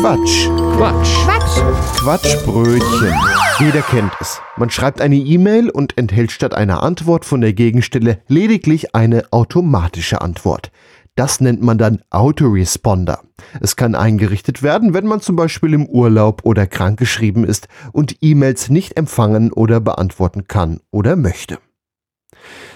Quatsch. Quatsch. Quatsch. Quatschbrötchen. Jeder kennt es. Man schreibt eine E-Mail und enthält statt einer Antwort von der Gegenstelle lediglich eine automatische Antwort. Das nennt man dann Autoresponder. Es kann eingerichtet werden, wenn man zum Beispiel im Urlaub oder krankgeschrieben ist und E-Mails nicht empfangen oder beantworten kann oder möchte.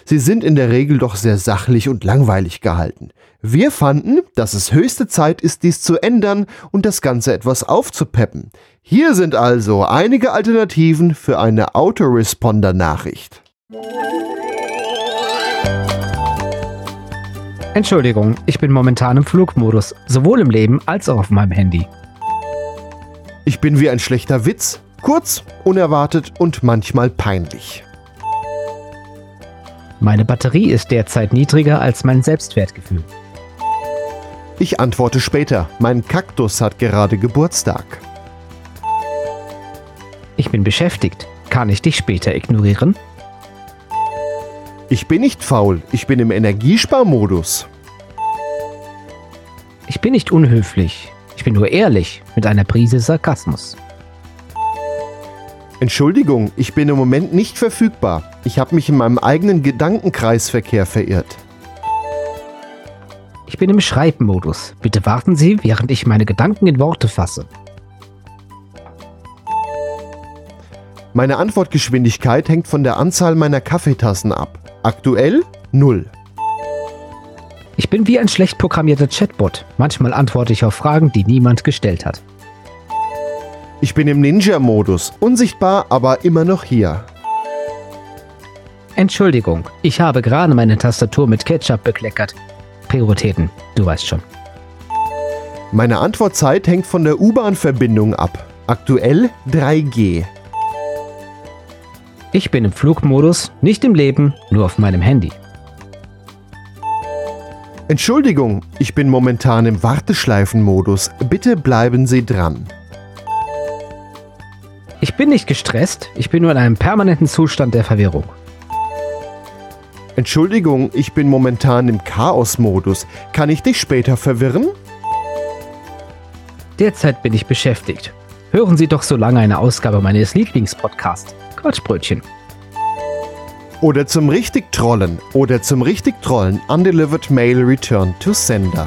Sie sind in der Regel doch sehr sachlich und langweilig gehalten. Wir fanden, dass es höchste Zeit ist, dies zu ändern und das Ganze etwas aufzupeppen. Hier sind also einige Alternativen für eine Autoresponder-Nachricht. Entschuldigung, ich bin momentan im Flugmodus, sowohl im Leben als auch auf meinem Handy. Ich bin wie ein schlechter Witz, kurz, unerwartet und manchmal peinlich. Meine Batterie ist derzeit niedriger als mein Selbstwertgefühl. Ich antworte später, mein Kaktus hat gerade Geburtstag. Ich bin beschäftigt. Kann ich dich später ignorieren? Ich bin nicht faul, ich bin im Energiesparmodus. Ich bin nicht unhöflich. Ich bin nur ehrlich mit einer Prise Sarkasmus. Entschuldigung, ich bin im Moment nicht verfügbar. Ich habe mich in meinem eigenen Gedankenkreisverkehr verirrt. Ich bin im Schreibmodus. Bitte warten Sie, während ich meine Gedanken in Worte fasse. Meine Antwortgeschwindigkeit hängt von der Anzahl meiner Kaffeetassen ab. Aktuell 0. Ich bin wie ein schlecht programmierter Chatbot. Manchmal antworte ich auf Fragen, die niemand gestellt hat. Ich bin im Ninja-Modus, unsichtbar, aber immer noch hier. Entschuldigung, ich habe gerade meine Tastatur mit Ketchup bekleckert. Prioritäten, du weißt schon. Meine Antwortzeit hängt von der U-Bahn-Verbindung ab. Aktuell 3G. Ich bin im Flugmodus, nicht im Leben, nur auf meinem Handy. Entschuldigung, ich bin momentan im Warteschleifenmodus. Bitte bleiben Sie dran. Ich bin nicht gestresst, ich bin nur in einem permanenten Zustand der Verwirrung. Entschuldigung, ich bin momentan im Chaos-Modus. Kann ich dich später verwirren? Derzeit bin ich beschäftigt. Hören Sie doch so lange eine Ausgabe meines Lieblingspodcasts, Quatschbrötchen. Oder zum richtig Trollen. Oder zum richtig Trollen. Undelivered Mail Return to Sender.